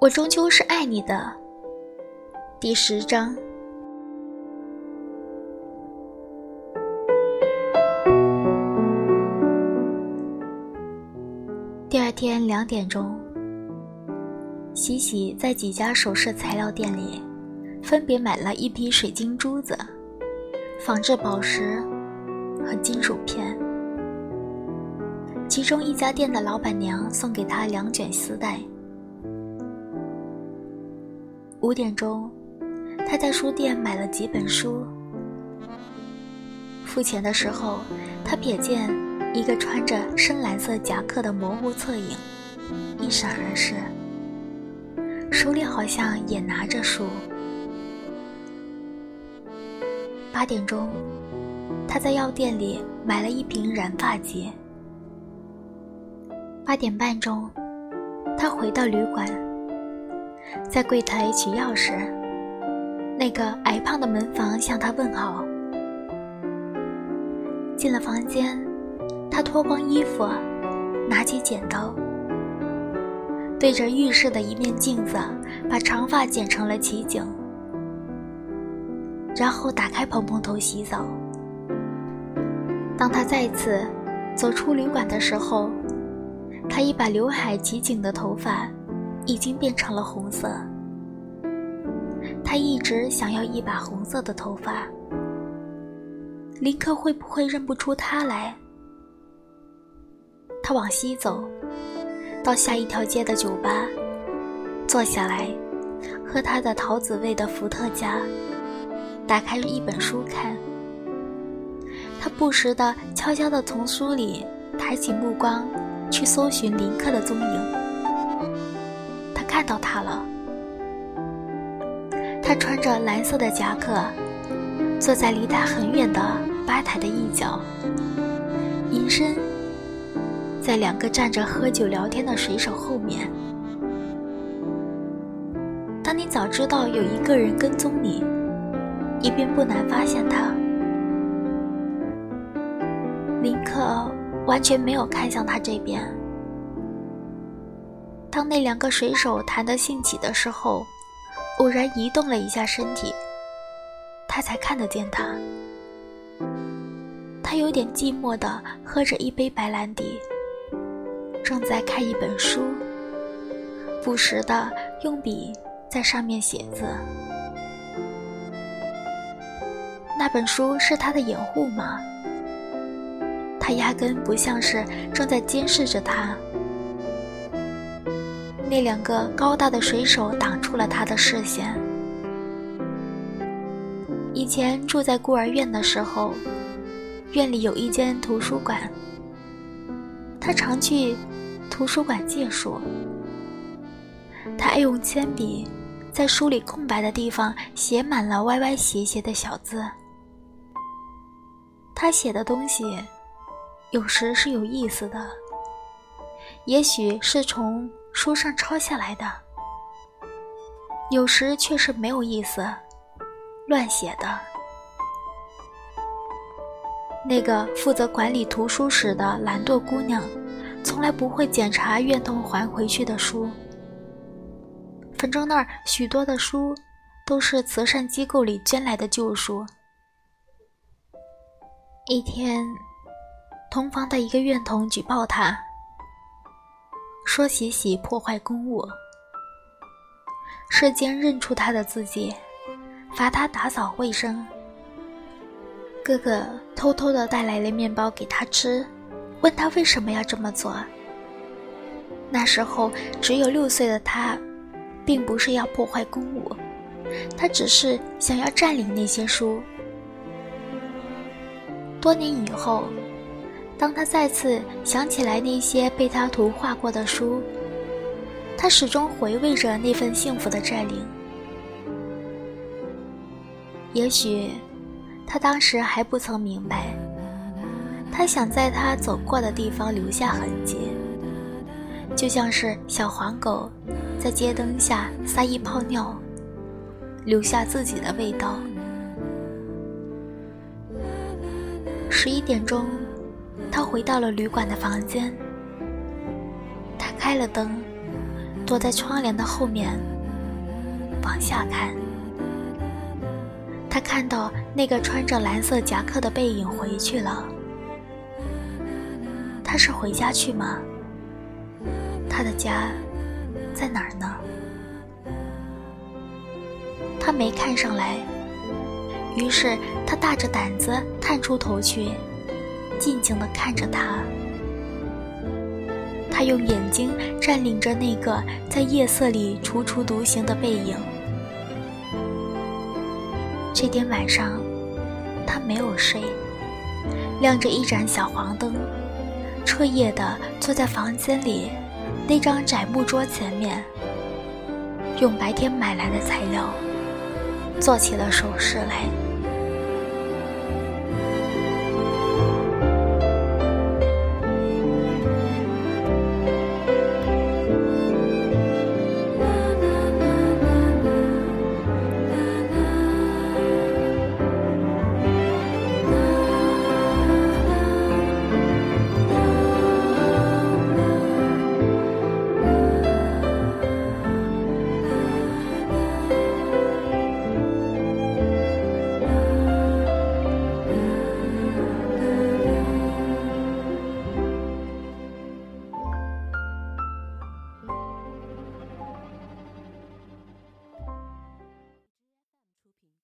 我终究是爱你的。第十章。第二天两点钟，喜喜在几家首饰材料店里，分别买了一批水晶珠子、仿制宝石和金属片。其中一家店的老板娘送给他两卷丝带。五点钟，他在书店买了几本书。付钱的时候，他瞥见一个穿着深蓝色夹克的模糊侧影，一闪而逝，手里好像也拿着书。八点钟，他在药店里买了一瓶染发剂。八点半钟，他回到旅馆，在柜台取钥匙。那个矮胖的门房向他问好。进了房间，他脱光衣服，拿起剪刀，对着浴室的一面镜子，把长发剪成了齐颈，然后打开蓬蓬头洗澡。当他再次走出旅馆的时候，他一把刘海齐颈的头发，已经变成了红色。他一直想要一把红色的头发。林克会不会认不出他来？他往西走，到下一条街的酒吧，坐下来，喝他的桃子味的伏特加，打开一本书看。他不时地悄悄地从书里抬起目光。去搜寻林克的踪影。看到他了。他穿着蓝色的夹克，坐在离他很远的吧台的一角，隐身在两个站着喝酒聊天的水手后面。当你早知道有一个人跟踪你，一便不难发现他。林克。完全没有看向他这边。当那两个水手谈得兴起的时候，偶然移动了一下身体，他才看得见他。他有点寂寞地喝着一杯白兰地，正在看一本书，不时地用笔在上面写字。那本书是他的掩护吗？他压根不像是正在监视着他。那两个高大的水手挡住了他的视线。以前住在孤儿院的时候，院里有一间图书馆。他常去图书馆借书。他爱用铅笔，在书里空白的地方写满了歪歪斜斜的小字。他写的东西。有时是有意思的，也许是从书上抄下来的；有时却是没有意思、乱写的。那个负责管理图书室的懒惰姑娘，从来不会检查院童还回去的书。反正那儿许多的书，都是慈善机构里捐来的旧书。一天。同房的一个院童举报他，说喜喜破坏公物。社监认出他的字迹，罚他打扫卫生。哥哥偷偷的带来了面包给他吃，问他为什么要这么做。那时候只有六岁的他，并不是要破坏公物，他只是想要占领那些书。多年以后。当他再次想起来那些被他图画过的书，他始终回味着那份幸福的占领。也许，他当时还不曾明白，他想在他走过的地方留下痕迹，就像是小黄狗在街灯下撒一泡尿，留下自己的味道。十一点钟。他回到了旅馆的房间，他开了灯，躲在窗帘的后面，往下看。他看到那个穿着蓝色夹克的背影回去了。他是回家去吗？他的家在哪儿呢？他没看上来，于是他大着胆子探出头去，静静地看着他。他用眼睛占领着那个在夜色里楚楚独行的背影。这天晚上，他没有睡，亮着一盏小黄灯，彻夜地坐在房间里那张窄木桌前面，用白天买来的材料做起了首饰来。